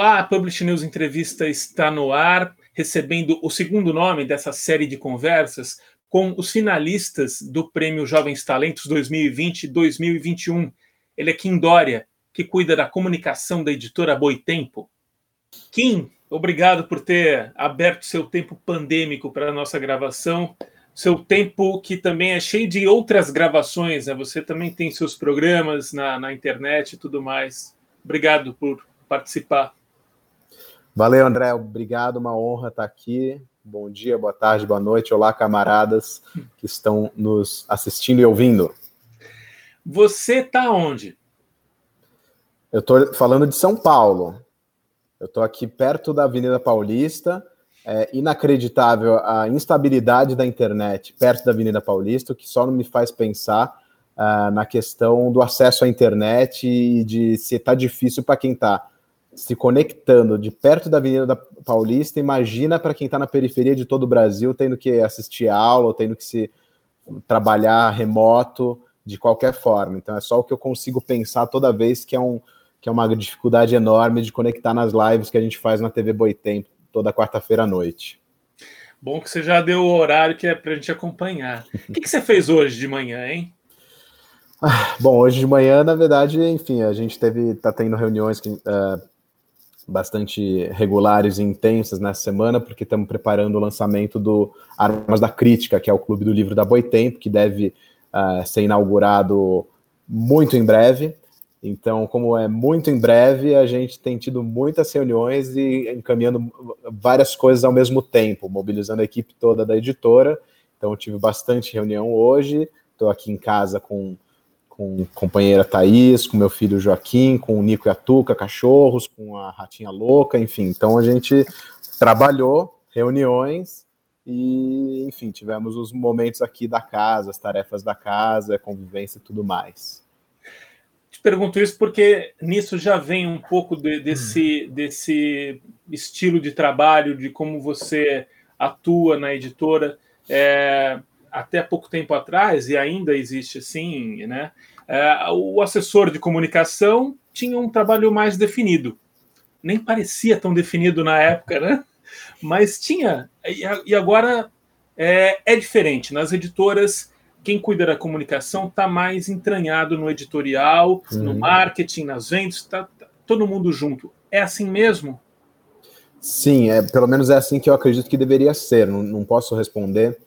Olá, a Publish News Entrevista está no ar, recebendo o segundo nome dessa série de conversas com os finalistas do Prêmio Jovens Talentos 2020-2021. Ele é Kim Dória, que cuida da comunicação da editora Boitempo. Kim, obrigado por ter aberto seu tempo pandêmico para a nossa gravação, seu tempo que também é cheio de outras gravações, né? Você também tem seus programas na, na internet e tudo mais. Obrigado por participar. Valeu, André. Obrigado, uma honra estar aqui. Bom dia, boa tarde, boa noite. Olá, camaradas que estão nos assistindo e ouvindo. Você está onde? Eu estou falando de São Paulo. Eu estou aqui perto da Avenida Paulista. É inacreditável a instabilidade da internet perto da Avenida Paulista, o que só não me faz pensar uh, na questão do acesso à internet e de se está difícil para quem está se conectando de perto da Avenida da Paulista, imagina para quem está na periferia de todo o Brasil, tendo que assistir aula, tendo que se trabalhar remoto de qualquer forma. Então é só o que eu consigo pensar toda vez que é, um, que é uma dificuldade enorme de conectar nas lives que a gente faz na TV Boitempo toda quarta-feira à noite. Bom que você já deu o horário que é para a gente acompanhar. O que, que você fez hoje de manhã, hein? Ah, bom, hoje de manhã, na verdade, enfim, a gente teve, tá tendo reuniões que, uh, bastante regulares e intensas nessa semana, porque estamos preparando o lançamento do Armas da Crítica, que é o clube do livro da Boitempo, que deve uh, ser inaugurado muito em breve. Então, como é muito em breve, a gente tem tido muitas reuniões e encaminhando várias coisas ao mesmo tempo, mobilizando a equipe toda da editora. Então, tive bastante reunião hoje. Estou aqui em casa com com a companheira Thaís, com meu filho Joaquim, com o Nico e a Tuca, cachorros, com a Ratinha Louca, enfim. Então a gente trabalhou, reuniões e, enfim, tivemos os momentos aqui da casa, as tarefas da casa, a convivência e tudo mais. Te pergunto isso porque nisso já vem um pouco de, desse, hum. desse estilo de trabalho, de como você atua na editora. É, até pouco tempo atrás, e ainda existe assim, né? É, o assessor de comunicação tinha um trabalho mais definido. Nem parecia tão definido na época, né? Mas tinha. E agora é, é diferente. Nas editoras, quem cuida da comunicação está mais entranhado no editorial, uhum. no marketing, nas vendas, está tá todo mundo junto. É assim mesmo? Sim, é, pelo menos é assim que eu acredito que deveria ser. Não, não posso responder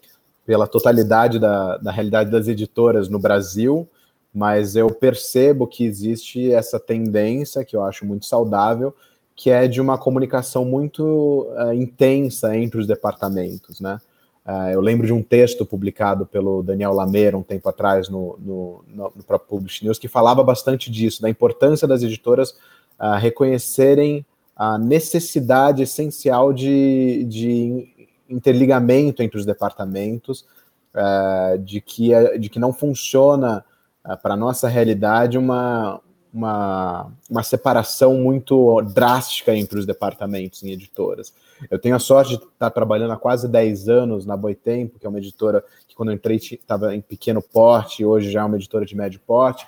pela totalidade da, da realidade das editoras no Brasil, mas eu percebo que existe essa tendência, que eu acho muito saudável, que é de uma comunicação muito uh, intensa entre os departamentos, né? Uh, eu lembro de um texto publicado pelo Daniel Lameira um tempo atrás no, no, no, no próprio Publish News que falava bastante disso, da importância das editoras uh, reconhecerem a necessidade essencial de, de interligamento entre os departamentos, uh, de, que, de que não funciona uh, para a nossa realidade uma, uma, uma separação muito drástica entre os departamentos em editoras. Eu tenho a sorte de estar trabalhando há quase 10 anos na Boitempo, que é uma editora que quando eu entrei estava em pequeno porte, hoje já é uma editora de médio porte,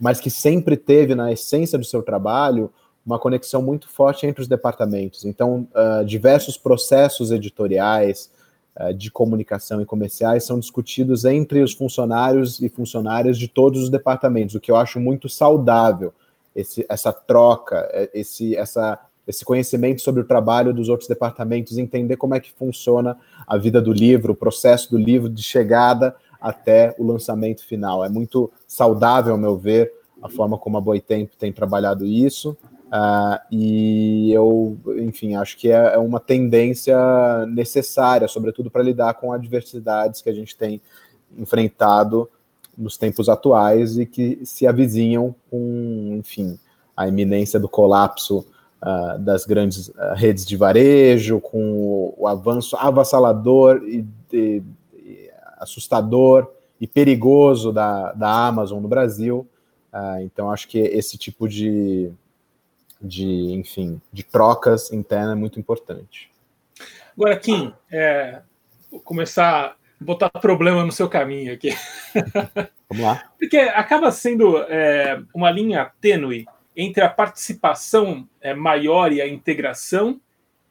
mas que sempre teve na essência do seu trabalho uma conexão muito forte entre os departamentos. Então, uh, diversos processos editoriais, uh, de comunicação e comerciais são discutidos entre os funcionários e funcionárias de todos os departamentos, o que eu acho muito saudável, esse, essa troca, é, esse, essa, esse conhecimento sobre o trabalho dos outros departamentos, entender como é que funciona a vida do livro, o processo do livro de chegada até o lançamento final. É muito saudável, ao meu ver, a forma como a Boitempo tem trabalhado isso. Uh, e eu, enfim, acho que é, é uma tendência necessária, sobretudo para lidar com adversidades que a gente tem enfrentado nos tempos atuais e que se avizinham com, enfim, a iminência do colapso uh, das grandes uh, redes de varejo, com o, avanço avassalador e, e, e, assustador e perigoso da, da Amazon no Brasil. então, acho que esse tipo de de, enfim, de trocas internas é muito importante. Agora, Kim, é, vou começar a botar problema no seu caminho aqui. Vamos lá. Porque acaba sendo é, uma linha tênue entre a participação é, maior e a integração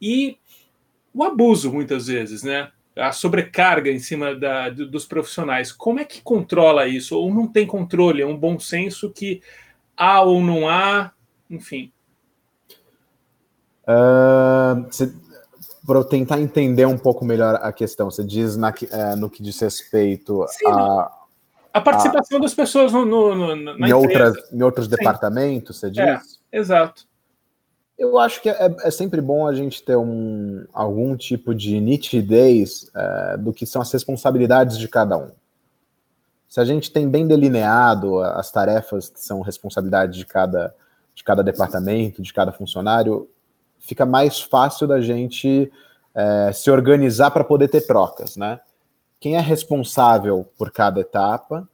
e o abuso, muitas vezes, né? A sobrecarga em cima da, dos profissionais. Como é que controla isso? Ou não tem controle? É um bom senso que há ou não há, enfim. Uh, para eu tentar entender um pouco melhor a questão, você diz na, uh, no que diz respeito Sim, a. A participação a, das pessoas no, no, no em, outras, em outros Sim. departamentos, você é, diz? É, exato. Eu acho que é, é, sempre bom a gente ter um, algum tipo de nitidez é, do que são as responsabilidades de cada um. Se a gente tem bem delineado as tarefas que são responsabilidade de cada, de cada departamento, de cada funcionário, fica mais fácil da gente é, se organizar para poder ter trocas, né? Quem é responsável por cada etapa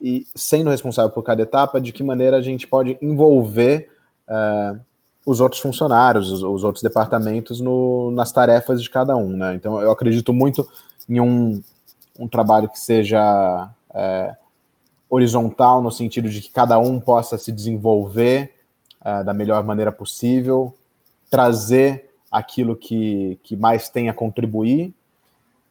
e sendo responsável por cada etapa, de que maneira a gente pode envolver é, os outros funcionários, os, os outros departamentos no, nas tarefas de cada um, né? Então eu acredito muito em um, um trabalho que seja é, horizontal no sentido de que cada um possa se desenvolver é, da melhor maneira possível, trazer aquilo que, que mais tem a contribuir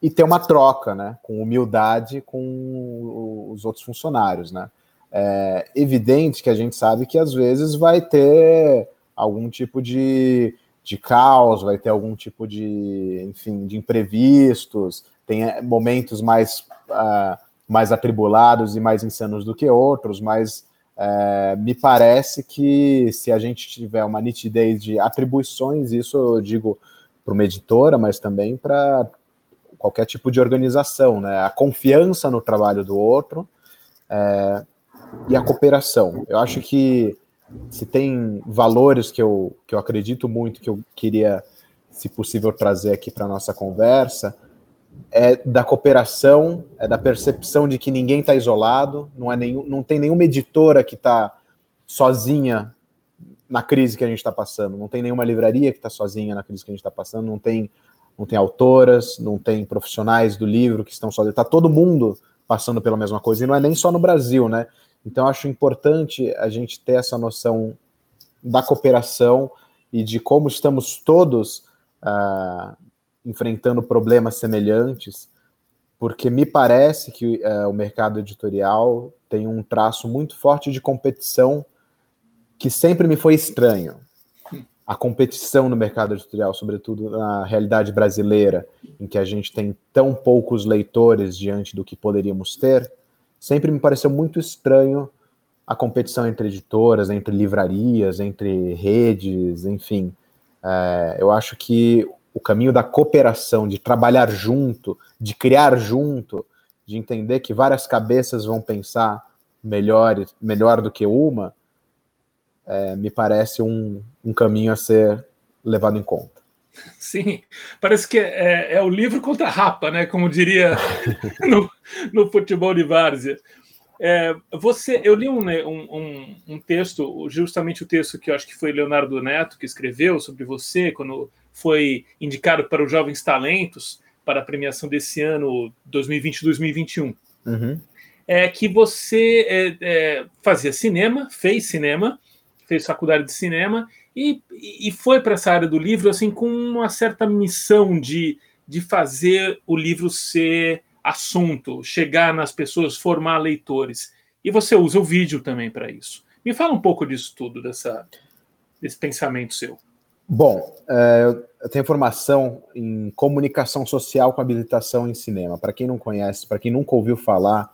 e ter uma troca, né, com humildade com os outros funcionários, né. É evidente que a gente sabe que às vezes vai ter algum tipo de, de caos, vai ter algum tipo de, enfim, de imprevistos, tem é, momentos mais, uh, mais atribulados e mais insanos do que outros, mas é, me parece que se a gente tiver uma nitidez de atribuições, isso eu digo para uma editora, mas também para qualquer tipo de organização, né? A confiança no trabalho do outro é, e a cooperação. Eu acho que se tem valores que eu, que eu acredito muito, que eu queria, se possível, trazer aqui para a nossa conversa, é da cooperação, é da percepção de que ninguém está isolado, não, é nenhum, não tem nenhuma editora que está sozinha na crise que a gente está passando, não tem nenhuma livraria que está sozinha na crise que a gente está passando, não tem, não tem autoras, não tem profissionais do livro que estão sozinhos, está todo mundo passando pela mesma coisa, e não é nem só no Brasil, né? Então acho importante a gente ter essa noção da cooperação e de como estamos todos uh, enfrentando problemas semelhantes, porque me parece que é, o mercado editorial tem um traço muito forte de competição que sempre me foi estranho. A competição no mercado editorial, sobretudo na realidade brasileira, em que a gente tem tão poucos leitores diante do que poderíamos ter, sempre me pareceu muito estranho a competição entre editoras, entre livrarias, entre redes, enfim. É, eu acho que o caminho da cooperação, de trabalhar junto, de criar junto, de entender que várias cabeças vão pensar melhor, melhor do que uma, é, me parece um, um caminho a ser levado em conta. Sim, parece que é, é, o livro contra a rapa, né? Como diria no, no futebol de várzea. É, você, eu li um, né, um, um, texto, justamente o texto que eu acho que foi Leonardo Neto que escreveu sobre você, quando foi indicado para os Jovens Talentos, para a premiação desse ano 2020-2021. Uhum. É que você é, é, fazia cinema, fez cinema, fez faculdade de cinema e, e foi para essa área do livro assim com uma certa missão de, de fazer o livro ser assunto, chegar nas pessoas, formar leitores. E você usa o vídeo também para isso. Me fala um pouco disso tudo, dessa, desse pensamento seu. Bom, é, eu tenho formação em comunicação social com habilitação em cinema. Para quem não conhece, para quem nunca ouviu falar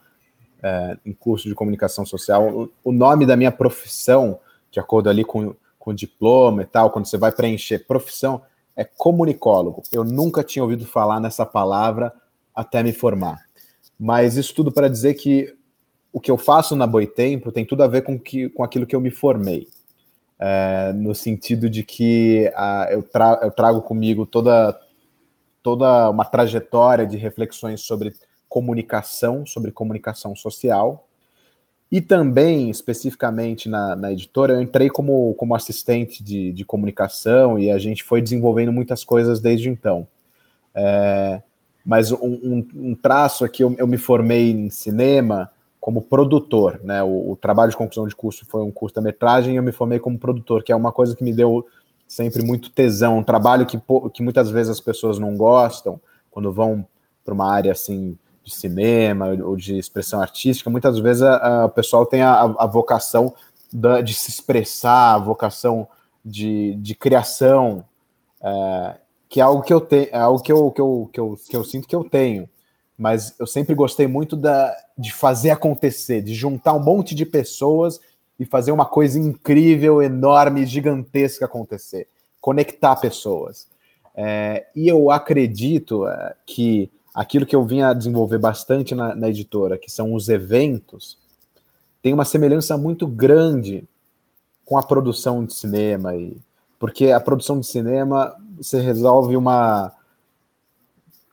é, em curso de comunicação social, o, nome da minha profissão, de acordo ali com, com o diploma e tal, quando você vai preencher profissão, é comunicólogo. Eu nunca tinha ouvido falar nessa palavra até me formar. Mas isso tudo para dizer que o que eu faço na Boitempo tem tudo a ver com, que, com aquilo que eu me formei é, no sentido de que a, eu, tra eu, trago comigo toda, toda uma trajetória de reflexões sobre comunicação, sobre comunicação social, e também, especificamente na, na editora, eu entrei como, como assistente de, de, comunicação e a gente foi desenvolvendo muitas coisas desde então. É, mas um, um, um, traço aqui, eu, eu me formei em cinema, como produtor, né? O, o, trabalho de conclusão de curso foi um curta-metragem e eu me formei como produtor, que é uma coisa que me deu sempre muito tesão, um trabalho que, que muitas vezes as pessoas não gostam, quando vão para uma área assim de cinema ou de expressão artística, muitas vezes o pessoal tem a, a vocação da, de se expressar, a vocação de, de criação, é, que é algo que eu tenho, é algo que eu, que, eu, que, eu, que eu sinto que eu tenho mas eu sempre gostei muito da, de fazer acontecer, de juntar um monte de pessoas e fazer uma coisa incrível, enorme, gigantesca acontecer, conectar pessoas. É, e eu acredito é, que aquilo que eu vim a desenvolver bastante na, na editora, que são os eventos, tem uma semelhança muito grande com a produção de cinema, e, porque a produção de cinema você resolve uma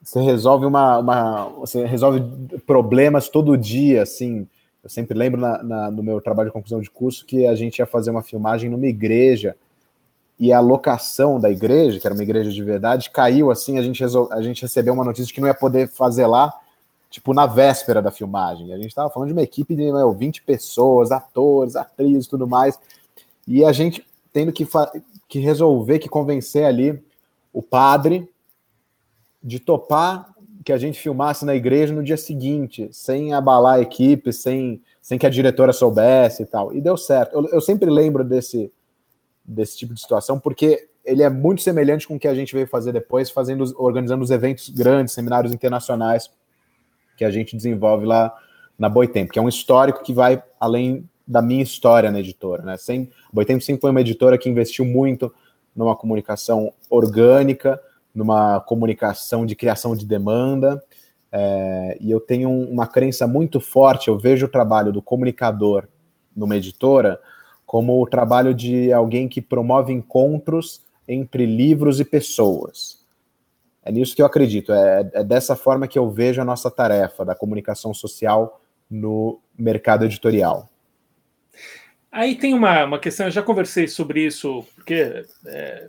você resolve uma, uma, você resolve problemas todo dia, assim. Eu sempre lembro na, na, no meu trabalho de conclusão de curso que a gente ia fazer uma filmagem numa igreja e a locação da igreja, que era uma igreja de verdade, caiu assim. A gente, resol... a gente recebeu uma notícia de que não ia poder fazer lá, tipo, na véspera da filmagem. A gente estava falando de uma equipe de meu, 20 pessoas, atores, atrizes tudo mais. E a gente tendo que, fa... que resolver, que convencer ali o padre de topar que a gente filmasse na igreja no dia seguinte, sem abalar a equipe, sem, sem que a diretora soubesse e tal. E deu certo. Eu, eu sempre lembro desse, desse tipo de situação, porque ele é muito semelhante com o que a gente veio fazer depois, fazendo, organizando os eventos grandes, seminários internacionais que a gente desenvolve lá na Boitempo, que é um histórico que vai além da minha história na editora. Né? Sem, Boitempo sempre foi uma editora que investiu muito numa comunicação orgânica, numa comunicação de criação de demanda. É, e eu tenho uma crença muito forte. Eu vejo o trabalho do comunicador numa editora como o trabalho de alguém que promove encontros entre livros e pessoas. É nisso que eu acredito. É, é dessa forma que eu vejo a nossa tarefa da comunicação social no mercado editorial. Aí tem uma, uma questão, eu já conversei sobre isso, porque é,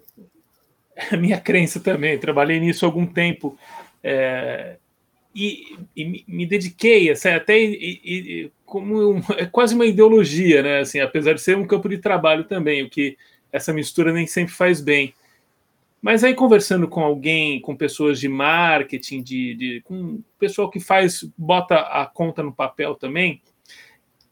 a minha crença também. Trabalhei nisso há algum tempo é, e, e, me dediquei, assim, até e, e, como um, é quase uma ideologia, né? Assim, apesar de ser um campo de trabalho também, o que essa mistura nem sempre faz bem. Mas aí conversando com alguém, com pessoas de marketing, de, de com pessoal que faz, bota a conta no papel também,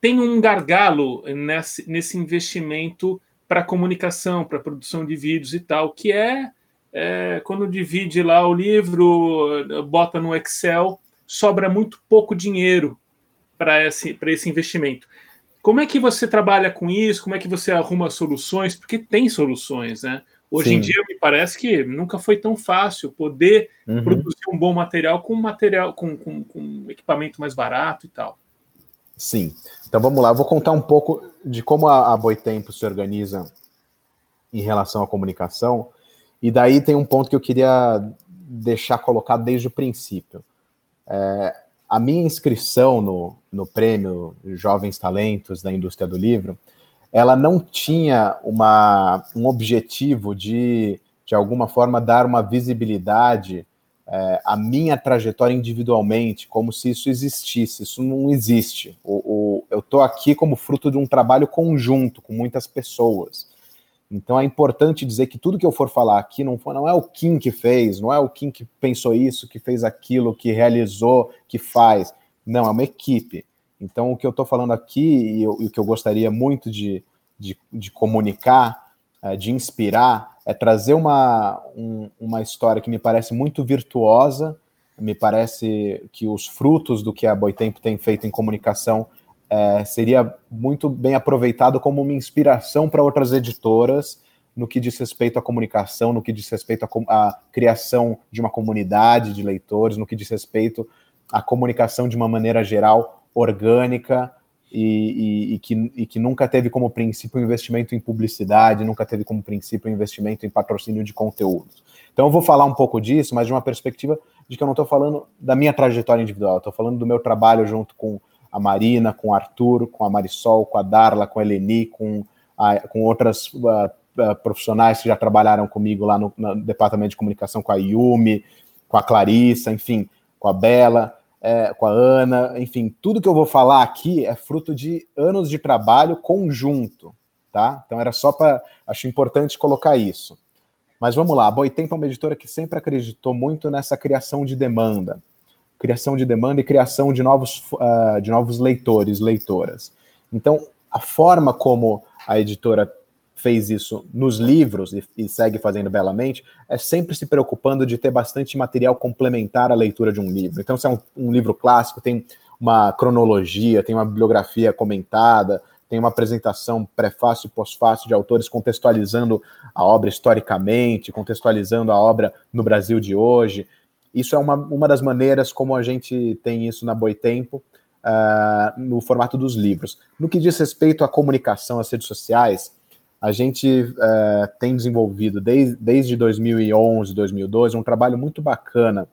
tem um gargalo nesse, nesse investimento para comunicação, para produção de vídeos e tal, que é, é, quando divide lá o livro, bota no Excel, sobra muito pouco dinheiro para esse, esse investimento. Como é que você trabalha com isso? Como é que você arruma soluções? Porque tem soluções, né? Hoje Sim. em dia me parece que nunca foi tão fácil poder uhum. produzir um bom material com material com, com, com equipamento mais barato e tal. Sim. Então vamos lá, eu vou contar um pouco de como a, a Boitempo se organiza em relação à comunicação. E daí tem um ponto que eu queria deixar colocado desde o princípio. É, a minha inscrição no, no prêmio Jovens Talentos da Indústria do Livro, ela não tinha uma, um objetivo de, de alguma forma, dar uma visibilidade é, a minha trajetória individualmente, como se isso existisse. Isso não existe. O, o eu estou aqui como fruto de um trabalho conjunto com muitas pessoas. Então é importante dizer que tudo que eu for falar aqui não, não é o Kim que fez, não é o Kim que pensou isso, que fez aquilo, que realizou, que faz. Não, é uma equipe. Então o que eu estou falando aqui e, o que eu gostaria muito de, de, de comunicar, é, de inspirar, é trazer uma, um, uma história que me parece muito virtuosa, me parece que os frutos do que a Boitempo tem feito em comunicação é, seria muito bem aproveitado como uma inspiração para outras editoras no que diz respeito à comunicação, no que diz respeito à, à criação de uma comunidade de leitores, no que diz respeito à comunicação de uma maneira geral orgânica, e, e, e, que, e que nunca teve como princípio investimento em publicidade, nunca teve como princípio investimento em patrocínio de conteúdos. Então eu vou falar um pouco disso, mas de uma perspectiva de que eu não estou falando da minha trajetória individual, estou falando do meu trabalho junto com a Marina, com o Arthur, com a Marisol, com a Darla, com a Eleni, com, a, com outras uh, uh, profissionais que já trabalharam comigo lá no, no, departamento de comunicação, com a Yumi, com a Clarissa, enfim, com a Bela. É, com a Ana, enfim, tudo que eu vou falar aqui é fruto de anos de trabalho conjunto, tá? Então era só para. Acho importante colocar isso. Mas vamos lá, a Boitempo é uma editora que sempre acreditou muito nessa criação de demanda. Criação de demanda e criação de novos, uh, de novos leitores, leitoras. Então, a forma como a editora fez isso nos livros e, e, segue fazendo belamente, é sempre se preocupando de ter bastante material complementar à leitura de um livro. Então, se é um, um livro clássico, tem uma cronologia, tem uma bibliografia comentada, tem uma apresentação prefácio e pós-fácio de autores contextualizando a obra historicamente, contextualizando a obra no Brasil de hoje. Isso é uma, uma das maneiras como a gente tem isso na Boitempo, uh, no formato dos livros. No que diz respeito à comunicação, às redes sociais, a gente uh, tem desenvolvido desde, desde 2011, 2012, um trabalho muito bacana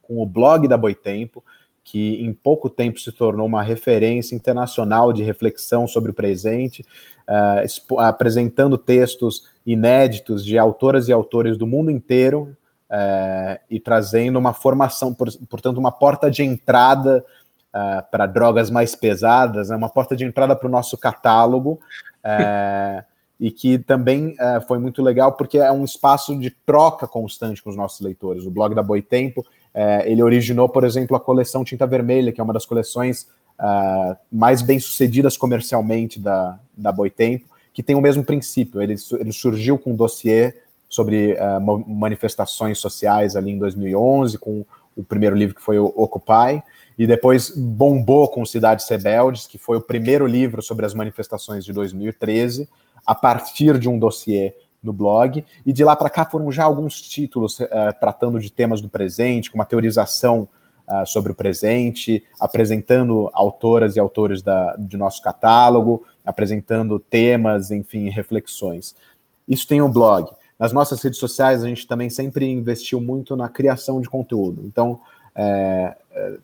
com o blog da Boitempo, que em pouco tempo se tornou uma referência internacional de reflexão sobre o presente, uh, apresentando textos inéditos de autoras e autores do mundo inteiro uh, e trazendo uma formação, portanto, uma porta de entrada uh, para drogas mais pesadas, né, uma porta de entrada para o nosso catálogo. e que também foi muito legal porque é um espaço de troca constante com os nossos leitores. O blog da Boitempo é, ele originou, por exemplo, a coleção Tinta Vermelha, que é uma das coleções uh, mais bem sucedidas comercialmente da, da Boitempo, que tem o mesmo princípio. Ele, ele surgiu com um dossiê sobre uh, manifestações sociais ali em 2011, com o primeiro livro que foi o Occupy, e depois bombou com Cidades Rebeldes, que foi o primeiro livro sobre as manifestações de 2013, a partir de um dossiê no blog, e de lá para cá foram já alguns títulos uh, tratando de temas do presente, com uma teorização uh, sobre o presente, apresentando autoras e autores da, de nosso catálogo, apresentando temas, enfim, reflexões. Isso tem o um blog. Nas nossas redes sociais, a gente também sempre investiu muito na criação de conteúdo. Então, é,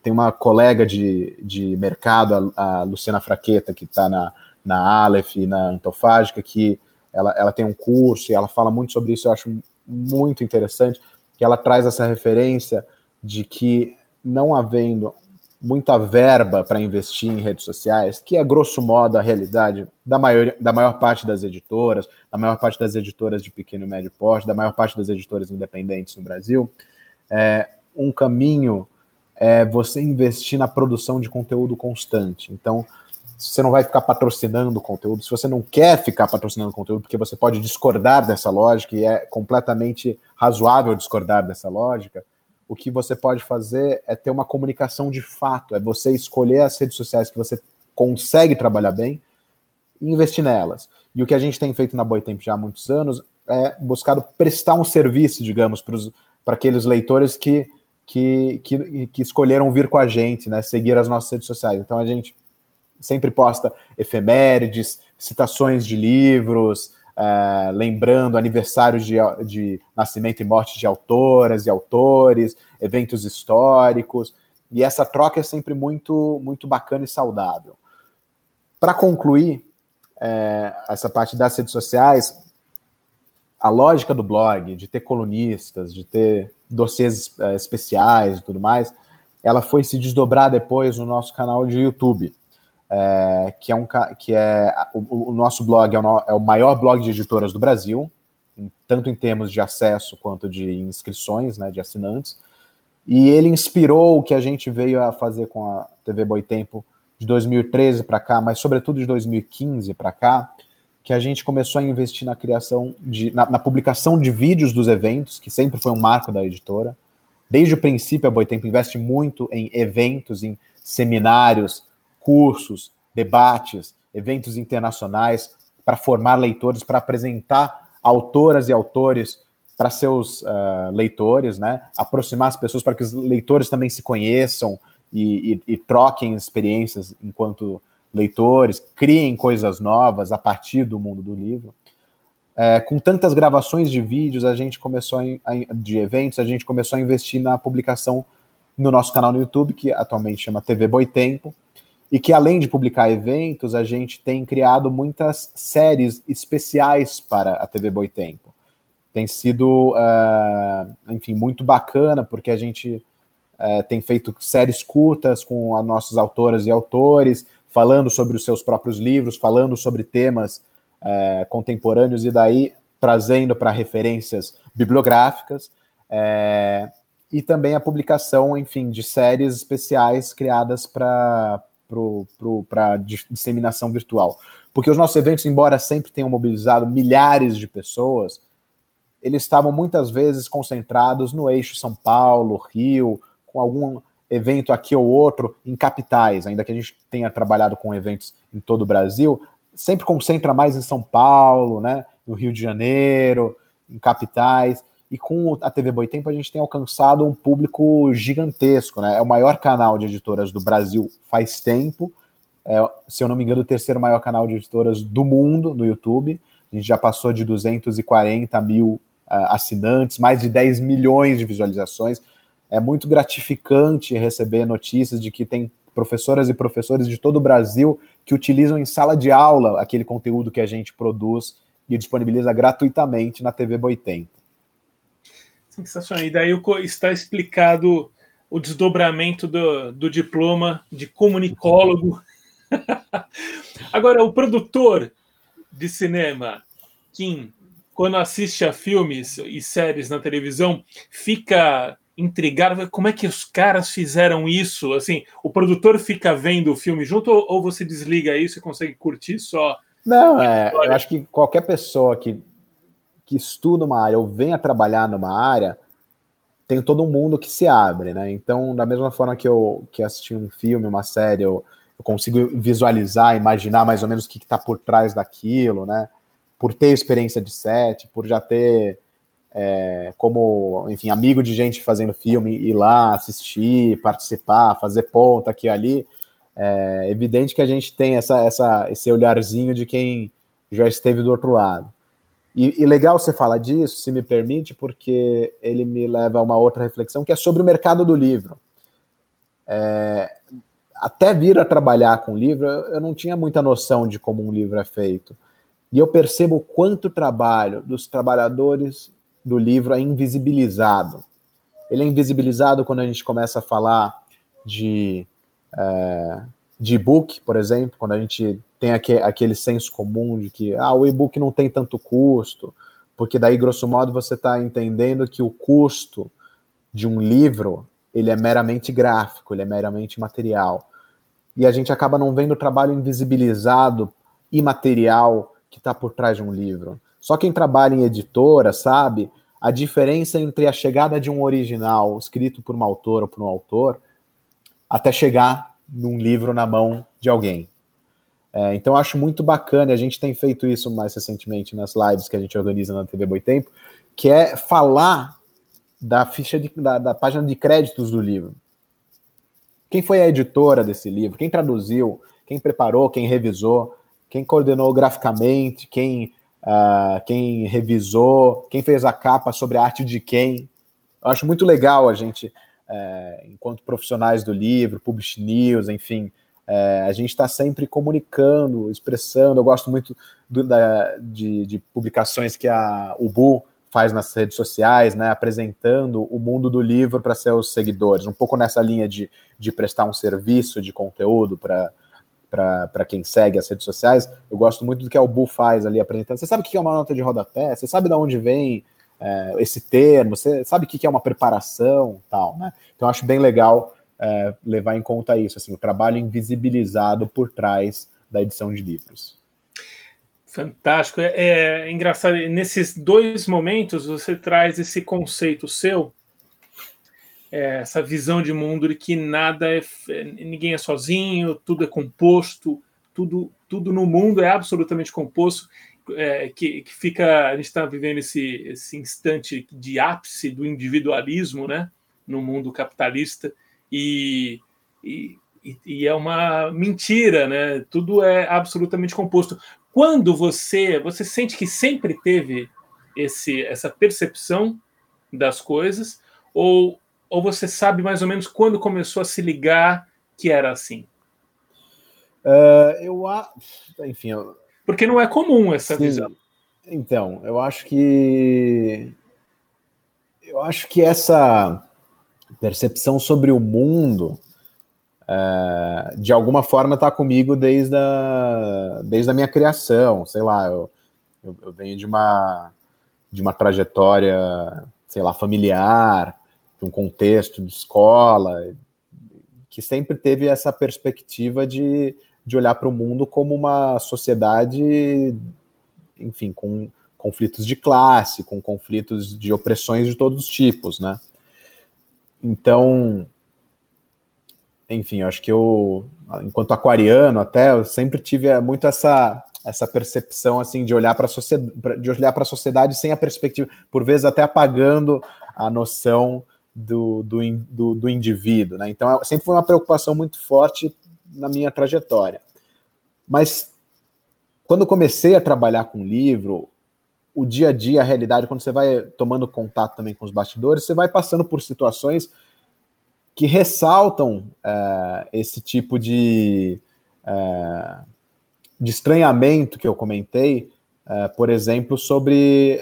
tem uma colega de, de mercado, a, a Luciana Fraqueta, que está na, na Aleph na Antofágica, que ela, ela tem um curso e ela fala muito sobre isso, eu acho muito interessante, que ela traz essa referência de que não havendo muita verba para investir em redes sociais, que é grosso modo a realidade da maior, da maior parte das editoras, da maior parte das editoras de pequeno e médio porte, da maior parte das editoras independentes no Brasil, é, um caminho é você investir na produção de conteúdo constante. Então, você não vai ficar patrocinando conteúdo, se você não quer ficar patrocinando conteúdo, porque você pode discordar dessa lógica, e é completamente razoável discordar dessa lógica, o que você pode fazer é ter uma comunicação de fato, é você escolher as redes sociais que você consegue trabalhar bem e investir nelas. E o que a gente tem feito na Boitempo já há muitos anos é buscado prestar um serviço, digamos, para aqueles leitores que, que, que, que escolheram vir com a gente, né, seguir as nossas redes sociais. Então a gente sempre posta efemérides, citações de livros, uh, lembrando aniversários de, de nascimento e morte de autoras e autores, eventos históricos, e essa troca é sempre muito, muito bacana e saudável. Para concluir é, essa parte das redes sociais, a lógica do blog, de ter colunistas, de ter dossiês é, especiais e tudo mais, ela foi se desdobrar depois no nosso canal de YouTube é, que é um que é o, o nosso blog é o, é o, maior blog de editoras do Brasil, em, tanto em termos de acesso quanto de inscrições, né, de assinantes. E ele inspirou o que a gente veio a fazer com a TV Boitempo de 2013 para cá, mas sobretudo de 2015 para cá, que a gente começou a investir na criação de na, na, publicação de vídeos dos eventos, que sempre foi um marco da editora. Desde o princípio a Boitempo investe muito em eventos, em seminários, cursos, debates, eventos internacionais para formar leitores, para apresentar autoras e autores para seus uh, leitores, né? Aproximar as pessoas para que os leitores também se conheçam e, e, e troquem experiências enquanto leitores, criem coisas novas a partir do mundo do livro. É, com tantas gravações de vídeos, a gente começou a, de eventos, a gente começou a investir na publicação no nosso canal no YouTube, que atualmente chama TV Boitempo, e que além de publicar eventos, a gente tem criado muitas séries especiais para a TV Boitempo. Tem sido, uh, enfim, muito bacana, porque a gente é, tem feito séries curtas com as nossas autoras e autores, falando sobre os seus próprios livros, falando sobre temas é, contemporâneos e daí trazendo para referências bibliográficas. E também a publicação, enfim, de séries especiais criadas para disseminação virtual. Porque os nossos eventos, embora sempre tenham mobilizado milhares de pessoas, eles estavam muitas vezes concentrados no eixo São Paulo, Rio, com algum evento aqui ou outro em capitais, ainda que a gente tenha trabalhado com eventos em todo o Brasil, sempre concentra mais em São Paulo, né, no Rio de Janeiro, em capitais. E com a TV Boitempo a gente tem alcançado um público gigantesco, né? É o maior canal de editoras do Brasil faz tempo. É, se eu não me engano, o terceiro maior canal de editoras do mundo no YouTube. A gente já passou de 240 mil uh, assinantes, mais de 10 milhões de visualizações. É muito gratificante receber notícias de que tem professoras e professores de todo o Brasil que utilizam em sala de aula aquele conteúdo que a gente produz e disponibiliza gratuitamente na TV Boitempo. Sensacional. E daí está explicado o desdobramento do, do diploma de comunicólogo. Agora, o produtor de cinema, Kim, quando assiste a filmes e séries na televisão, fica intrigado. Como é que os caras fizeram isso? Assim, o produtor fica vendo o filme junto ou, ou você desliga isso e consegue curtir só? Não, é, eu acho que qualquer pessoa que que estuda uma área ou venha trabalhar numa área, tem todo um mundo que se abre, né? Então, da mesma forma que eu que assisti um filme, uma série, eu, eu consigo visualizar, imaginar mais ou menos o que está por trás daquilo, né? Por ter experiência de set, por já ter é, como, enfim, amigo de gente fazendo filme, ir lá, assistir, participar, fazer ponta aqui e ali, é evidente que a gente tem essa, essa, esse olharzinho de quem já esteve do outro lado. E, e, legal você falar disso, se me permite, porque ele me leva a uma outra reflexão, que é sobre o mercado do livro. É, até vir a trabalhar com livro, eu não tinha muita noção de como um livro é feito. E eu percebo quanto trabalho dos trabalhadores do livro é invisibilizado. Ele é invisibilizado quando a gente começa a falar de, é, de e-book, por exemplo, quando a gente tem aquele, aquele senso comum de que ah, o e-book não tem tanto custo, porque daí, grosso modo, você está entendendo que o custo de um livro ele é meramente gráfico, ele é meramente material. E a gente acaba não vendo o trabalho invisibilizado, imaterial, que está por trás de um livro. Só quem trabalha em editora sabe a diferença entre a chegada de um original escrito por uma autora ou por um autor até chegar num livro na mão de alguém. É, então, acho muito bacana, a gente tem feito isso mais recentemente nas lives que a gente organiza na TV Boitempo, que é falar da ficha de, da, da página de créditos do livro. Quem foi a editora desse livro? Quem traduziu? Quem preparou? Quem revisou? Quem coordenou graficamente? Quem, uh, quem revisou? Quem fez a capa sobre a arte de quem? Eu acho muito legal a gente, é, enquanto profissionais do livro, Publish News, enfim, é, a gente está sempre comunicando, expressando. Eu gosto muito do, da, de, de, publicações que a Ubu faz nas redes sociais, né, apresentando o mundo do livro para seus seguidores, um pouco nessa linha de, de prestar um serviço de conteúdo para para quem segue as redes sociais, eu gosto muito do que a Ubu faz ali apresentando. Você sabe o que é uma nota de rodapé? Você sabe de onde vem é, esse termo? Você sabe o que é uma preparação? tal, né? Então, acho bem legal é, levar em conta isso, assim, o trabalho invisibilizado por trás da edição de livros. Fantástico. É, é, engraçado, nesses dois momentos você traz esse conceito seu, é, essa visão de mundo de que nada é. ninguém é sozinho, tudo é composto, tudo, tudo no mundo é absolutamente composto. É, que, que, fica. A gente está vivendo esse, esse instante de ápice do individualismo né, no mundo capitalista e, e, e é uma mentira, né? Tudo é absolutamente composto. Quando você você sente que sempre teve esse essa percepção das coisas ou ou você sabe mais ou menos quando começou a se ligar que era assim? Uh, eu enfim, eu... porque não é comum essa Sim. visão. Então, eu acho que eu acho que essa percepção sobre o mundo, é, de alguma forma está comigo desde a, desde a minha criação. Sei lá, eu, eu, eu, venho de uma, de uma trajetória, sei lá, familiar, de um contexto de escola, que sempre teve essa perspectiva de, de olhar para o mundo como uma sociedade, enfim, com conflitos de classe, com conflitos de opressões de todos os tipos, né? Então, enfim, acho que eu, enquanto aquariano, até eu sempre tive muito essa essa percepção assim de olhar para a sociedade, de olhar para a sociedade sem a perspectiva, por vezes até apagando a noção do, do, do, do indivíduo, né? Então, sempre foi uma preocupação muito forte na minha trajetória. Mas quando comecei a trabalhar com livro, o dia a dia, a realidade, quando você vai tomando contato também com os bastidores, você vai passando por situações que ressaltam é, esse tipo de, é, de estranhamento que eu comentei, é, por exemplo, sobre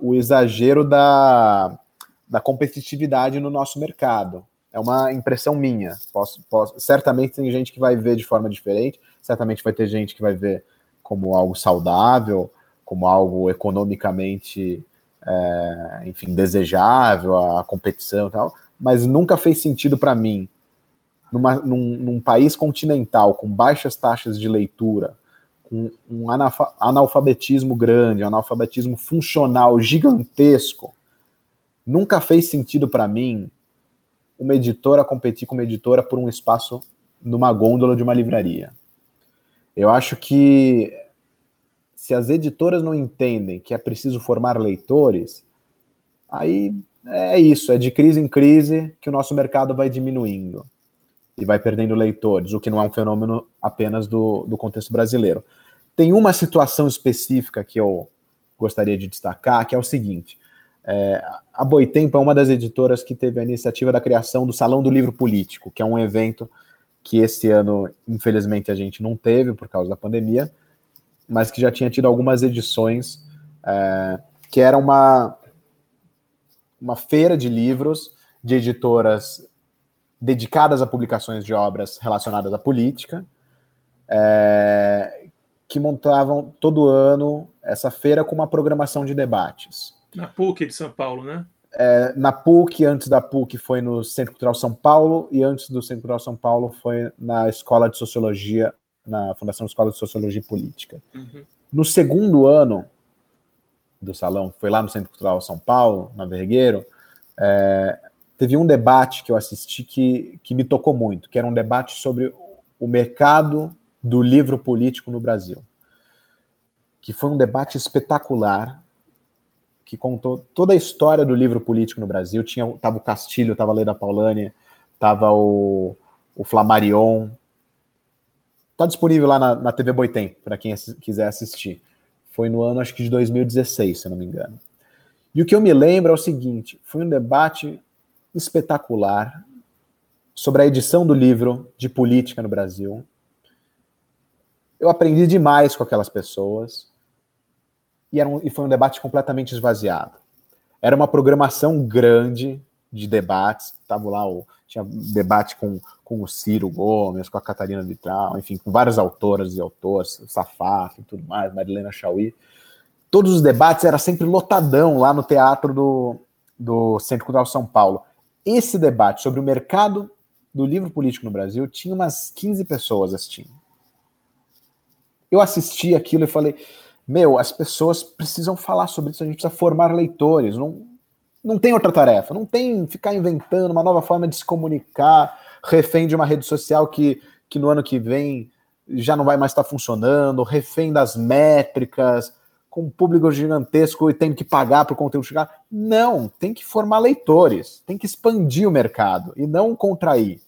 o exagero da, da competitividade no nosso mercado. É uma impressão minha. Posso, posso, certamente tem gente que vai ver de forma diferente, certamente vai ter gente que vai ver como algo saudável, como algo economicamente, é, enfim, desejável, a competição e tal mas nunca fez sentido para mim, numa, num, num, país continental com baixas taxas de leitura, com um analfabetismo grande, um analfabetismo funcional gigantesco, nunca fez sentido para mim uma editora competir com uma editora por um espaço numa gôndola de uma livraria. Eu acho que se as editoras não entendem que é preciso formar leitores, aí é isso, é de crise em crise que o nosso mercado vai diminuindo e vai perdendo leitores, o que não é um fenômeno apenas do, do contexto brasileiro. Tem uma situação específica que eu gostaria de destacar, que é o seguinte: é, a Boitempo é uma das editoras que teve a iniciativa da criação do Salão do Livro Político, que é um evento que esse ano, infelizmente, a gente não teve por causa da pandemia, mas que já tinha tido algumas edições, é, que era uma, uma feira de livros de editoras dedicadas a publicações de obras relacionadas à política, é, que montavam todo ano essa feira com uma programação de debates. Na PUC de São Paulo, né? É, na PUC, antes da PUC foi no Centro Cultural São Paulo, e antes do Centro Cultural São Paulo foi na Escola de Sociologia, na Fundação Escola de Sociologia e Política. Uhum. No segundo ano, do salão, foi lá no Centro Cultural São Paulo, na Vergueiro, é, teve um debate que eu assisti que, que me tocou muito, que era um debate sobre o mercado do livro político no Brasil. Que foi um debate espetacular, que contou toda a história do livro político no Brasil. Tinha, tava o Castilho, tava a Leda Paulani, tava o, o Flamarion. Está disponível lá na, na TV Boitem, para quem quiser assistir. Foi no ano, acho que de 2016, se não me engano. E o que eu me lembro é o seguinte: foi um debate espetacular sobre a edição do livro de política no Brasil. Eu aprendi demais com aquelas pessoas e, um, e foi um debate completamente esvaziado. Era uma programação grande de debates. Tava lá, o, tinha debate com, com o Ciro Gomes, com a Catarina Vitral, enfim, com várias autoras e autores, Safaf e tudo mais, Marilena Chauí. Todos os debates era sempre lotadão lá no teatro do, do Centro Cultural São Paulo. Esse debate sobre o mercado do livro político no Brasil tinha umas 15 pessoas assistindo. Eu assisti aquilo e falei: meu, as pessoas precisam falar sobre isso, a gente precisa formar leitores. Não, não tem outra tarefa, não tem ficar inventando uma nova forma de se comunicar, refém de uma rede social que, que no ano que vem já não vai mais estar funcionando, refém das métricas, com um público gigantesco e tendo que pagar para o conteúdo chegar. Não, tem que formar leitores, tem que expandir o mercado e não contrair.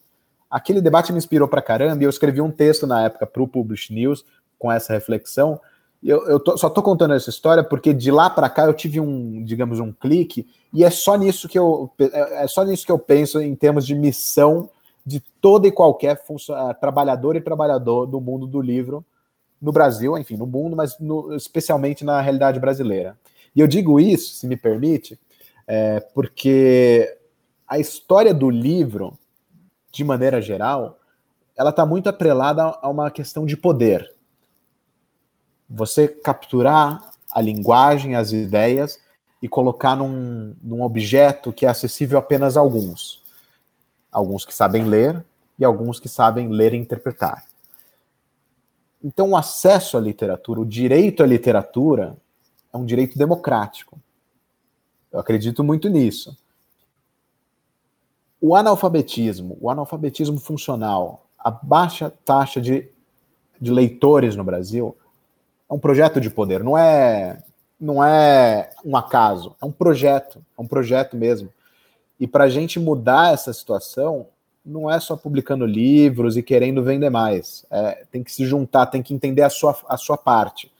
Aquele debate me inspirou para caramba e eu escrevi um texto na época para o Publish News com essa reflexão eu, eu tô, só tô contando essa história porque de lá para cá eu tive um, digamos, um clique, e é só nisso que eu é, é só nisso que eu penso em termos de missão de todo e qualquer uh, trabalhador e trabalhador do mundo do livro no Brasil, enfim, no mundo, mas no, especialmente na realidade brasileira. E eu digo isso, se me permite, é, porque a história do livro, de maneira geral, ela está muito atrelada a uma questão de poder. Você capturar a linguagem, as ideias e colocar num, num objeto que é acessível apenas a alguns. Alguns que sabem ler e alguns que sabem ler e interpretar. Então, o acesso à literatura, o direito à literatura, é um direito democrático. Eu acredito muito nisso. O analfabetismo, o analfabetismo funcional, a baixa taxa de, de leitores no Brasil, é um projeto de poder, não é não é um acaso, é um projeto, é um projeto mesmo. E para a gente mudar essa situação, não é só publicando livros e querendo vender mais. É, tem que se juntar, tem que entender a sua, a sua parte.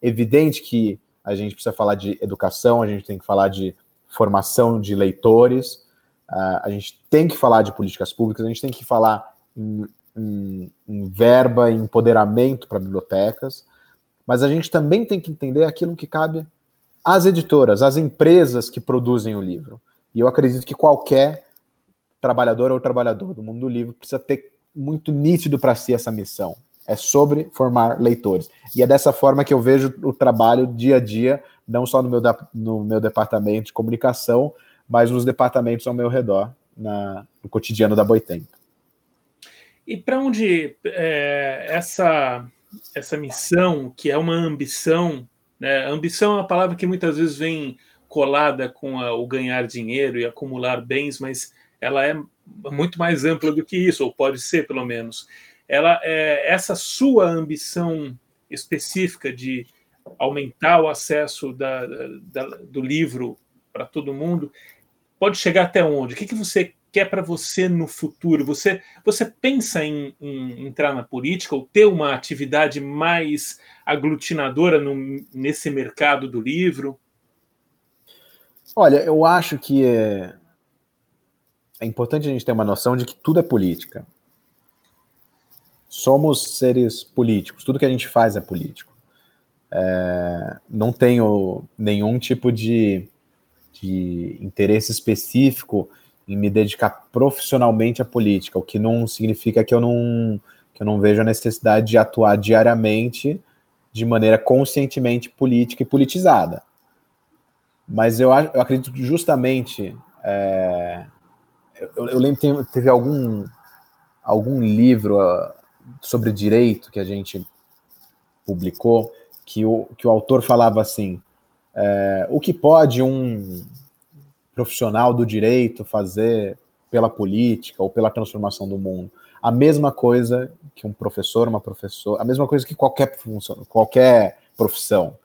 Evidente que a gente precisa falar de educação, a gente tem que falar de formação de leitores, a gente tem que falar de políticas públicas, a gente tem que falar em, em, em verba, em empoderamento para bibliotecas, mas a gente também tem que entender aquilo que cabe às editoras, às empresas que produzem o livro. E eu acredito que qualquer trabalhador ou trabalhador do mundo do livro precisa ter muito nítido para si essa missão. É sobre formar leitores. E é dessa forma que eu vejo o trabalho dia a dia, não só no meu, no meu departamento de comunicação, mas nos departamentos ao meu redor, na, no cotidiano da Boitempo. E para onde é, essa essa missão, que é uma ambição, né? ambição é uma palavra que muitas vezes vem colada com a, o ganhar dinheiro e acumular bens, mas ela é muito mais ampla do que isso, ou pode ser pelo menos. Ela é essa sua ambição específica de aumentar o acesso da, da, do livro para todo mundo, pode chegar até onde? O que, que você quer para você no futuro? Você, você pensa em, em, entrar na política ou ter uma atividade mais aglutinadora no, nesse mercado do livro? Olha, eu acho que é, é importante a gente ter uma noção de que tudo é política. Somos seres políticos, tudo que a gente faz é político. É, não tenho nenhum tipo de, de interesse específico em me dedicar profissionalmente à política, o que não significa que eu não, que eu não vejo a necessidade de atuar diariamente de maneira conscientemente política e politizada. Mas eu, eu acredito que justamente. É, eu, eu, lembro que teve algum, algum livro uh, sobre direito que a gente publicou que o, que o autor falava assim: é, o que pode um, profissional do direito fazer pela política ou pela transformação do mundo. A mesma coisa que um professor, uma professora, a mesma coisa que qualquer função, qualquer profissão.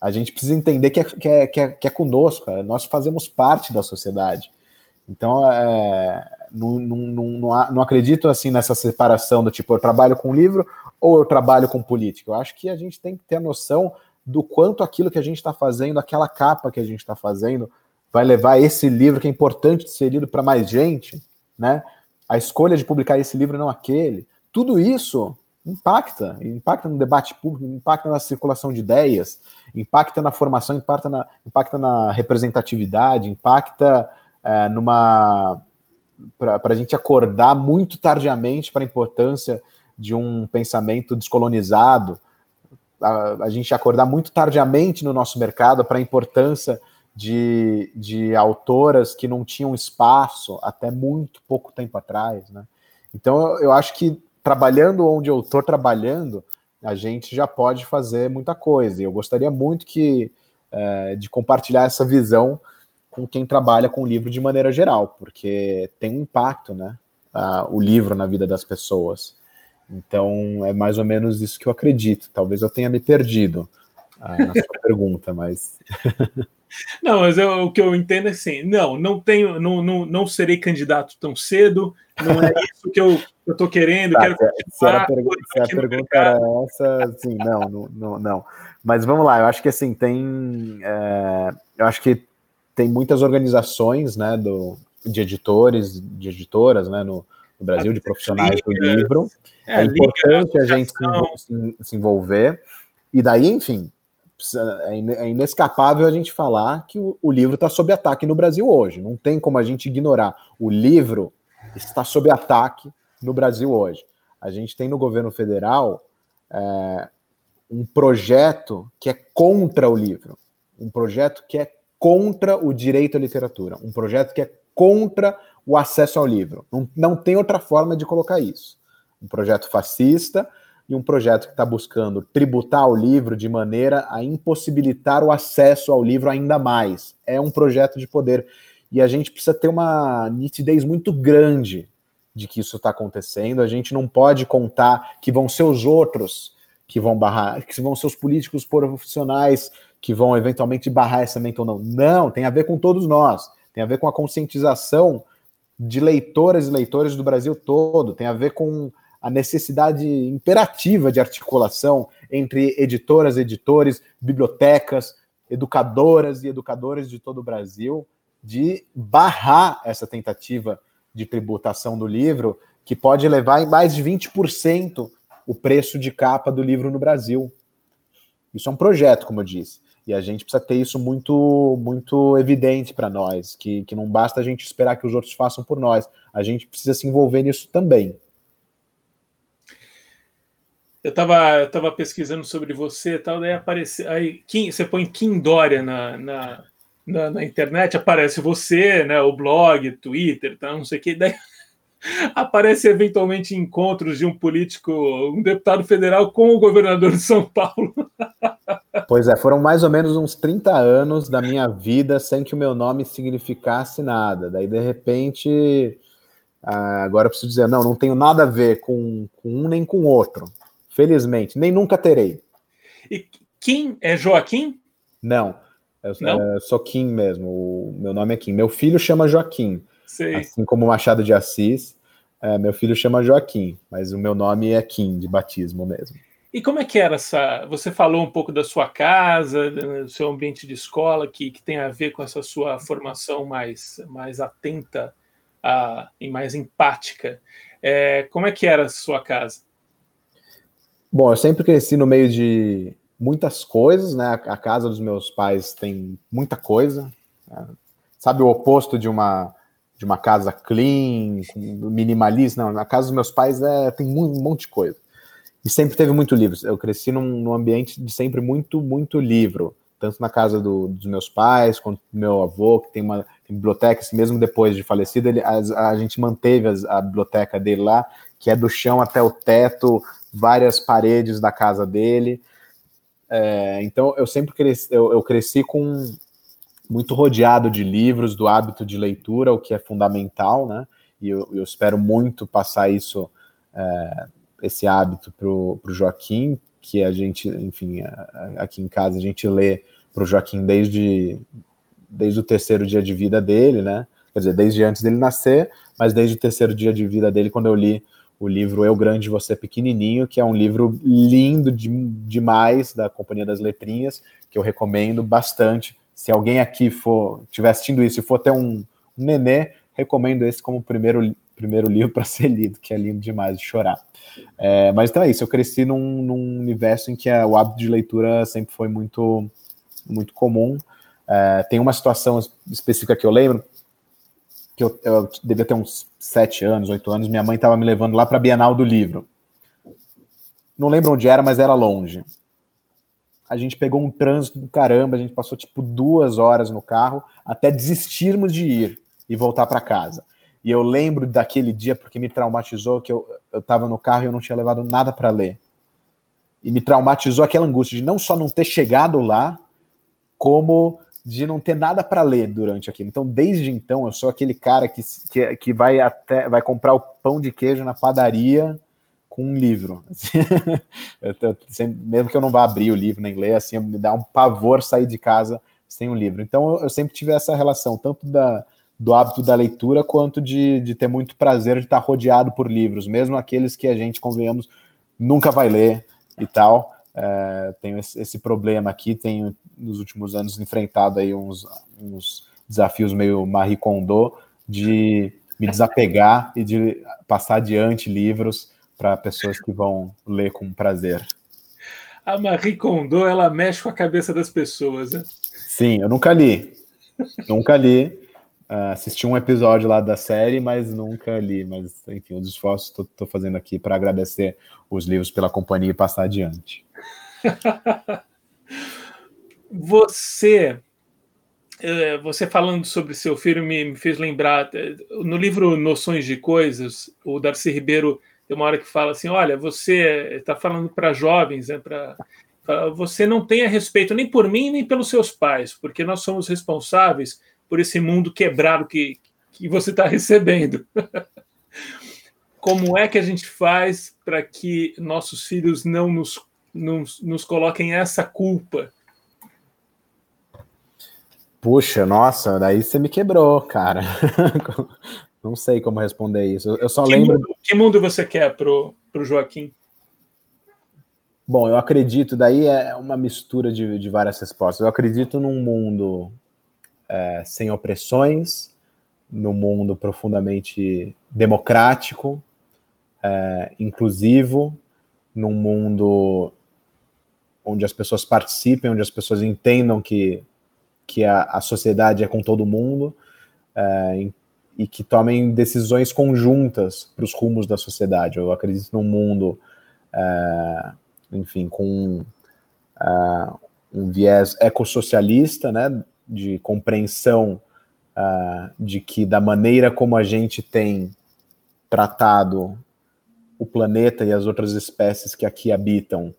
A gente precisa entender que é, que é, que é, que é conosco, é, nós fazemos parte da sociedade. Então, é, não, não, não, não, acredito assim nessa separação do tipo, eu trabalho com livro ou eu trabalho com política. Eu acho que a gente tem que ter a noção do quanto aquilo que a gente está fazendo, aquela capa que a gente está fazendo, vai levar esse livro que é importante de ser lido para mais gente, né? A escolha de publicar esse livro não aquele, tudo isso impacta, impacta no debate público, impacta na circulação de ideias, impacta na formação, impacta na, impacta na representatividade, impacta é, numa para a gente acordar muito tardiamente para a importância de um pensamento descolonizado, a, a gente acordar muito tardiamente no nosso mercado para a importância de, de autoras que não tinham espaço até muito pouco tempo atrás, né? Então eu acho que trabalhando onde eu estou trabalhando, a gente já pode fazer muita coisa. E eu gostaria muito que é, de compartilhar essa visão com quem trabalha com o livro de maneira geral, porque tem um impacto, né? o livro na vida das pessoas. Então é mais ou menos isso que eu acredito. Talvez eu tenha me perdido ah, na sua pergunta, mas Não, mas eu, o que eu entendo é assim, não, não tenho, não, não, não serei candidato tão cedo, não é isso que eu estou querendo, tá, quero se, a, pergu se a pergunta era essa, sim, não, não, não, não, Mas vamos lá, eu acho que assim, tem. É, eu acho que tem muitas organizações né, do, de editores, de editoras, né, no, no Brasil, de profissionais do livro. É, é importante a gente se, se envolver. E daí, enfim, é, é inescapável a gente falar que o, livro está sob ataque no Brasil hoje. Não tem como a gente ignorar. O livro está sob ataque no Brasil hoje. A gente tem no governo federal é, um projeto que é contra o livro, um projeto que é contra o direito à literatura, um projeto que é contra o acesso ao livro. Não, não tem outra forma de colocar isso. Um projeto fascista e um projeto que está buscando tributar o livro de maneira a impossibilitar o acesso ao livro ainda mais. É um projeto de poder. E a gente precisa ter uma nitidez muito grande de que isso está acontecendo. A gente não pode contar que vão ser os outros que vão barrar, que vão ser os políticos profissionais que vão eventualmente barrar essa meta ou não. Não, tem a ver com todos nós. Tem a ver com a conscientização de leitoras e leitores do Brasil todo. Tem a ver com a necessidade imperativa de articulação entre editoras, editores, bibliotecas, educadoras e educadores de todo o Brasil, de barrar essa tentativa de tributação do livro, que pode levar em mais de 20% o preço de capa do livro no Brasil. Isso é um projeto, como eu disse. E a gente precisa ter isso muito muito evidente para nós, que, que não basta a gente esperar que os outros façam por nós, a gente precisa se envolver nisso também. Eu estava eu tava pesquisando sobre você tal, daí aparece. Aí Kim, você põe Kim Dória na, na, na, na, internet, aparece você, né? O blog, Twitter, tá, não sei o que. Daí aparece eventualmente encontros de um político, um deputado federal com o governador de São Paulo. Pois é, foram mais ou menos uns 30 anos da minha vida sem que o meu nome significasse nada. Daí, de repente, ah, agora eu preciso dizer, não, não tenho nada a ver com, com um nem com outro. Felizmente, nem nunca terei. E Kim é Joaquim? Não, eu, Não? eu sou Kim mesmo. O meu nome é Kim. Meu filho chama Joaquim. Sei. Assim como Machado de Assis, é, meu filho chama Joaquim, mas o meu nome é Kim, de batismo mesmo. E como é que era essa? Você falou um pouco da sua casa, do seu ambiente de escola, que, que tem a ver com essa sua formação mais, mais atenta a, e mais empática. É, como é que era a sua casa? Bom, eu sempre cresci no meio de muitas coisas, né? A casa dos meus pais tem muita coisa. Né? Sabe o oposto de uma de uma casa clean, minimalista? Não, na casa dos meus pais é, tem um monte de coisa. E sempre teve muito livros. Eu cresci num, num ambiente de sempre muito, muito livro. Tanto na casa do, dos meus pais, quanto do meu avô, que tem uma tem biblioteca, mesmo depois de falecido, ele, a, a gente manteve a, a biblioteca dele lá, que é do chão até o teto, várias paredes da casa dele. É, então eu sempre cresci, eu, eu, cresci com muito rodeado de livros, do hábito de leitura, o que é fundamental, né? E eu, eu espero muito passar isso, é, esse hábito para o Joaquim, que a gente, enfim, aqui em casa a gente lê para o Joaquim desde, desde o terceiro dia de vida dele, né? Quer dizer, desde antes dele nascer, mas desde o terceiro dia de vida dele, quando eu li o livro Eu Grande Você Pequenininho, que é um livro lindo de, demais da Companhia das Letrinhas, que eu recomendo bastante. Se alguém aqui for estiver assistindo isso e for ter um, um nenê, recomendo esse como primeiro, primeiro livro para ser lido, que é lindo demais de chorar. É, mas então é isso, eu cresci num, num universo em que a, o hábito de leitura sempre foi muito, muito comum. É, tem uma situação específica que eu lembro, que eu, eu devia ter uns sete anos, oito anos, minha mãe estava me levando lá para a Bienal do Livro. Não lembro onde era, mas era longe. A gente pegou um trânsito do caramba, a gente passou tipo duas horas no carro até desistirmos de ir e voltar para casa. E eu lembro daquele dia porque me traumatizou que eu estava no carro e eu não tinha levado nada para ler. E me traumatizou aquela angústia de não só não ter chegado lá, como de não ter nada para ler durante aquilo. Então, desde então, eu sou aquele cara que, que, que vai até vai comprar o pão de queijo na padaria com um livro. eu, sempre, mesmo que eu não vá abrir o livro nem ler, assim, me dá um pavor sair de casa sem um livro. Então, eu, eu sempre tive essa relação, tanto da, do hábito da leitura, quanto de, de ter muito prazer de estar rodeado por livros, mesmo aqueles que a gente, convenhamos, nunca vai ler e tal. É, tenho esse, esse, problema aqui, tenho nos últimos anos enfrentado aí uns, uns desafios meio Marie Kondo de me desapegar e de passar adiante livros para pessoas que vão ler com prazer. a Marie Kondo ela mexe com a cabeça das pessoas, né? Sim, eu nunca li. nunca li. Uh, assisti um episódio lá da série, mas nunca li. Mas, enfim, os esforços que estou fazendo aqui para agradecer os livros pela companhia e passar adiante. você, eh, você falando sobre seu filho me, fez lembrar, eh, no livro Noções de Coisas, o Darcy Ribeiro tem uma hora que fala assim: olha, você está falando para jovens, né, pra, você não tem a respeito nem por mim nem pelos seus pais, porque nós somos responsáveis por esse mundo quebrado que, que você está recebendo. Como é que a gente faz para que nossos filhos não nos, nos, nos coloquem essa culpa? Puxa, nossa, daí você me quebrou, cara. Não sei como responder isso. Eu só que lembro. Mundo, que mundo você quer pro, pro Joaquim? Bom, eu acredito, daí é uma mistura de, de várias respostas. Eu acredito num mundo é, sem opressões, num mundo profundamente democrático, é, inclusivo, num mundo onde as pessoas participem, onde as pessoas entendam que, que a, a sociedade é com todo mundo, é, e que tomem decisões conjuntas para os rumos da sociedade. Eu acredito num mundo, é, enfim, com é, um viés ecossocialista, né, de compreensão é, de que da maneira como a gente tem tratado o planeta e as outras espécies que aqui habitam,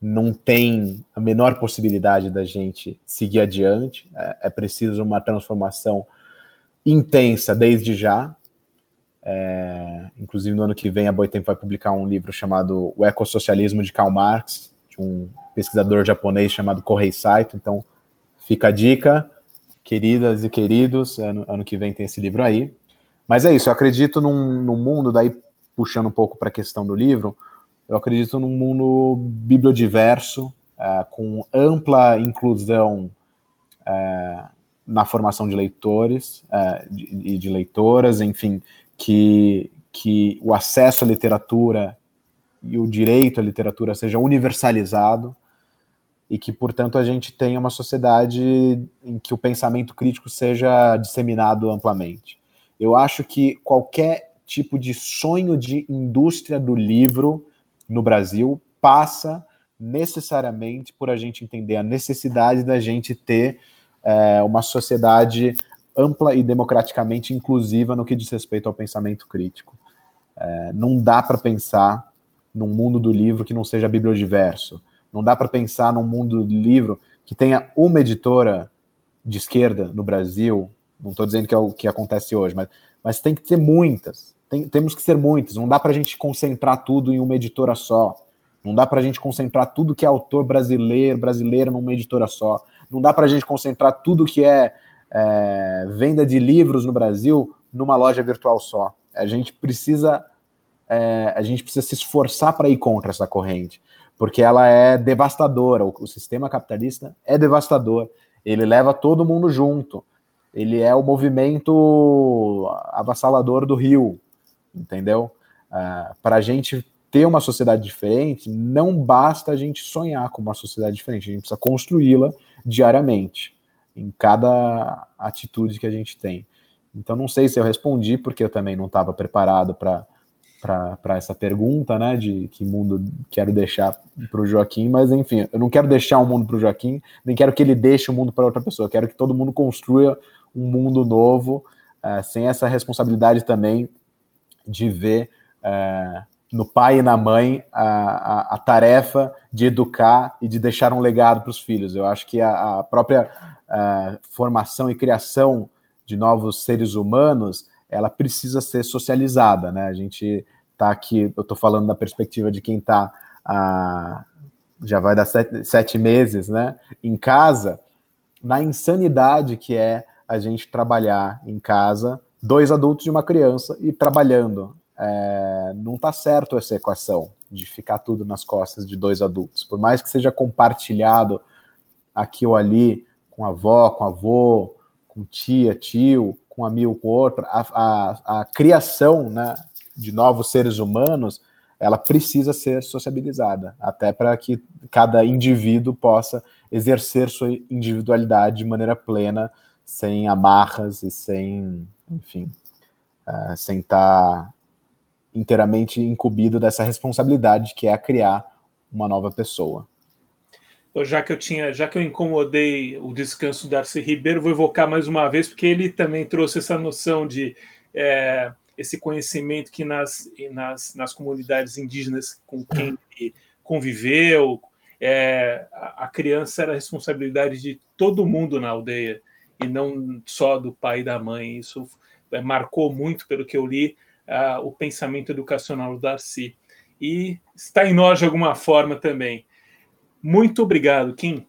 não tem a menor possibilidade da gente seguir adiante. É, é preciso uma transformação intensa desde já. É, inclusive, no ano que vem, a Boitempo vai publicar um livro chamado O Ecossocialismo de Karl Marx, de um pesquisador japonês chamado Kohei Saito. Então, fica a dica, queridas e queridos, ano, ano que vem tem esse livro aí. Mas é isso, eu acredito num, num mundo, daí puxando um pouco para a questão do livro, eu acredito num mundo bibliodiverso, é, com ampla inclusão é, na formação de leitores é, e de, de, leitoras, enfim, que, que o acesso à literatura e o direito à literatura seja universalizado e que, portanto, a gente tenha uma sociedade em que o pensamento crítico seja disseminado amplamente. Eu acho que qualquer tipo de sonho de indústria do livro no Brasil passa necessariamente por a gente entender a necessidade da gente ter é, uma sociedade ampla e democraticamente inclusiva no que diz respeito ao pensamento crítico. É, não dá para pensar num mundo do livro que não seja bibliodiverso. Não dá para pensar num mundo do livro que tenha uma editora de esquerda no Brasil. Não estou dizendo que é o que acontece hoje, mas, mas tem que ter muitas. Tem, temos que ser muitas. Não dá para a gente concentrar tudo em uma editora só. Não dá para a gente concentrar tudo que é autor brasileiro, brasileiro numa editora só. Não dá para a gente concentrar tudo que é, é, venda de livros no Brasil numa loja virtual só. A gente precisa é, a gente precisa se esforçar para ir contra essa corrente, porque ela é devastadora. O, o sistema capitalista é devastador. Ele leva todo mundo junto. Ele é o movimento avassalador do Rio, entendeu? Uh, para a gente ter uma sociedade diferente, não basta a gente sonhar com uma sociedade diferente, a gente precisa construí-la diariamente, em cada atitude que a gente tem. Então, não sei se eu respondi, porque eu também não estava preparado para para essa pergunta, né, de que mundo quero deixar para o Joaquim, mas enfim, eu não quero deixar o um mundo para o Joaquim, nem quero que ele deixe o um mundo para outra pessoa, eu quero que todo mundo construa um mundo novo, uh, sem essa responsabilidade também de ver uh, no pai e na mãe a, a, a, tarefa de educar e de deixar um legado para os filhos. Eu acho que a, a própria a formação e criação de novos seres humanos ela precisa ser socializada, né? A gente está aqui, eu estou falando da perspectiva de quem está já vai dar sete, sete meses, né? Em casa, na insanidade que é a gente trabalhar em casa, dois adultos e uma criança e trabalhando é, não está certo essa equação de ficar tudo nas costas de dois adultos. Por mais que seja compartilhado aqui ou ali com a avó, com avô, com tia, tio, com amigo, com outro, a, a, a criação né, de novos seres humanos ela precisa ser sociabilizada, até para que cada indivíduo possa exercer sua individualidade de maneira plena, sem amarras e sem, enfim, uh, sem estar tá inteiramente incumbido dessa responsabilidade que é criar uma nova pessoa. Já que eu tinha, já que eu incomodei o descanso do Darcy Ribeiro, vou evocar mais uma vez, porque ele também trouxe essa noção de é, esse conhecimento que nas, nas, nas comunidades indígenas com quem ele conviveu, é, a criança era a responsabilidade de todo mundo na aldeia e não só do pai e da mãe. Isso é, marcou muito, pelo que eu li, uh, o pensamento educacional do Darcy. E está em nós de alguma forma também. Muito obrigado, Kim.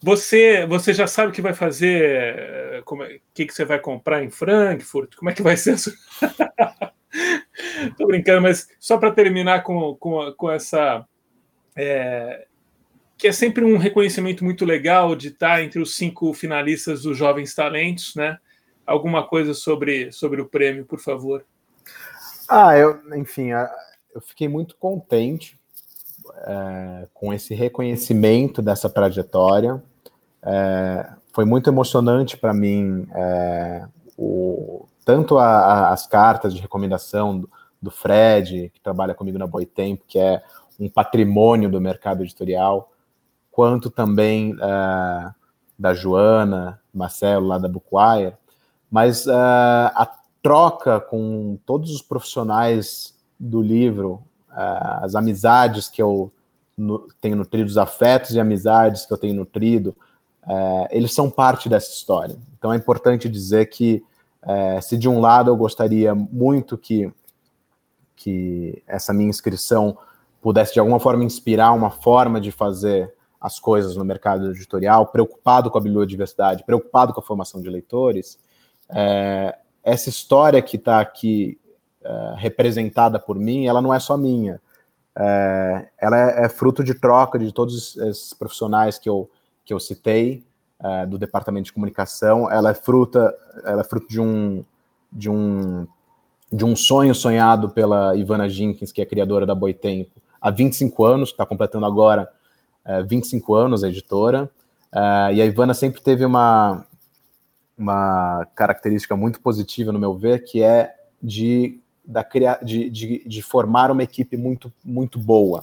Você, você já sabe o que vai fazer, eh, como é, que, que você vai comprar em Frankfurt? Como é que vai ser? Estou brincando, mas só para terminar com, com, com essa. É, que é sempre um reconhecimento muito legal de estar entre os cinco finalistas dos Jovens Talentos, né? Alguma coisa sobre, sobre o prêmio, por favor. Ah, eu, enfim, eu fiquei muito contente é, com esse reconhecimento dessa trajetória. É, foi muito emocionante para mim é, o, tanto a, a, as cartas de recomendação do, do, Fred, que trabalha comigo na Boitempo, que é um patrimônio do mercado editorial, quanto também da Joana, Marcelo, lá da Bookwire, mas a troca com todos os profissionais do livro, as amizades que eu tenho nutrido, os afetos e amizades que eu tenho nutrido, uh, eles são parte dessa história. Então é importante dizer que, uh, se de um lado eu gostaria muito que, que essa minha inscrição pudesse de alguma forma inspirar uma forma de fazer as coisas no mercado editorial, preocupado com a bibliodiversidade, preocupado com a formação de leitores, é, essa história que está aqui é, representada por mim, ela não é só minha. É, ela é, é, fruto de troca de todos esses profissionais que eu, que eu citei, é, do departamento de comunicação. Ela é fruta, ela é fruto de um, de um, de um sonho sonhado pela Ivana Jenkins, que é criadora da Boitempo, há 25 anos, está completando agora 25 é, anos a editora. E a Ivana sempre teve uma, uma característica muito positiva, no meu ver, que é de da, de, de, de formar uma equipe muito, muito boa.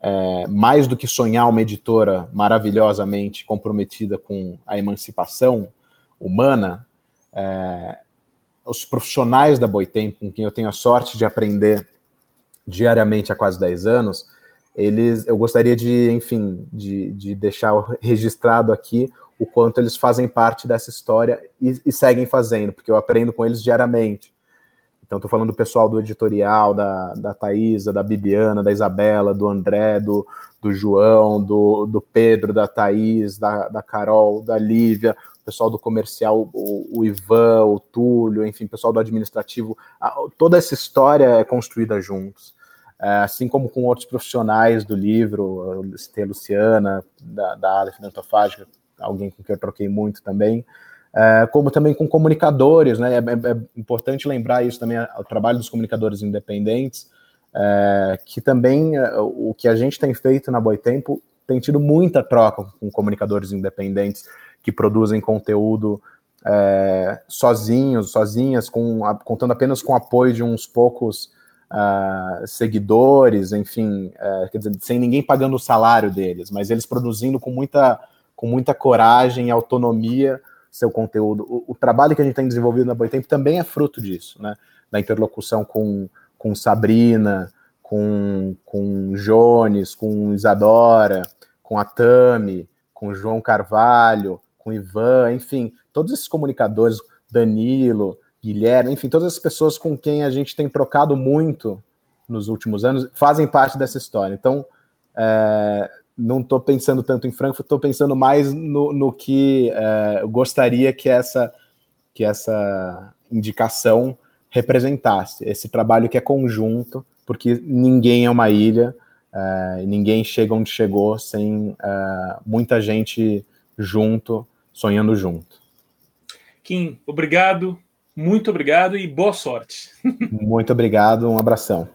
É, mais do que sonhar uma editora maravilhosamente comprometida com a emancipação humana, é, os profissionais da Boitempo, com quem eu tenho a sorte de aprender diariamente há quase 10 anos, eles, eu gostaria de, enfim, de, de deixar registrado aqui o quanto eles fazem parte dessa história e, e seguem fazendo, porque eu aprendo com eles diariamente. Então, estou falando do pessoal do editorial, da, da Thaisa, da Bibiana, da Isabela, do André, do, do João, do, do Pedro, da Thaís, da, da Carol, da Lívia, o pessoal do comercial, o, o Ivan, o Túlio, enfim, o pessoal do administrativo. Toda essa história é construída juntos. É, assim como com outros profissionais do livro, tem a Luciana, da, da Aleph Dentofágica, alguém com quem eu troquei muito também, como também com comunicadores, né? É, é, é importante lembrar isso também, o trabalho dos comunicadores independentes, é, que também é, o que a gente tem feito na Boitempo tem tido muita troca com comunicadores independentes que produzem conteúdo é, sozinhos, sozinhas, com, contando apenas com o apoio de uns poucos uh, seguidores, enfim, uh, quer dizer, sem ninguém pagando o salário deles, mas eles produzindo com muita, com muita coragem e autonomia seu conteúdo. O, o, trabalho que a gente tem desenvolvido na Boitempo também é fruto disso, né? Da interlocução com, com Sabrina, com, com Jones, com Isadora, com a Tami, com João Carvalho, com Ivan, enfim, todos esses comunicadores, Danilo, Guilherme, enfim, todas as pessoas com quem a gente tem trocado muito nos últimos anos fazem parte dessa história. Então, é, não estou pensando tanto em Frankfurt, estou pensando mais no, no que é, eu gostaria que essa, que essa indicação representasse. Esse trabalho que é conjunto, porque ninguém é uma ilha, é, ninguém chega onde chegou sem é, muita gente junto, sonhando junto. Kim, obrigado, muito obrigado e boa sorte. muito obrigado, um abração.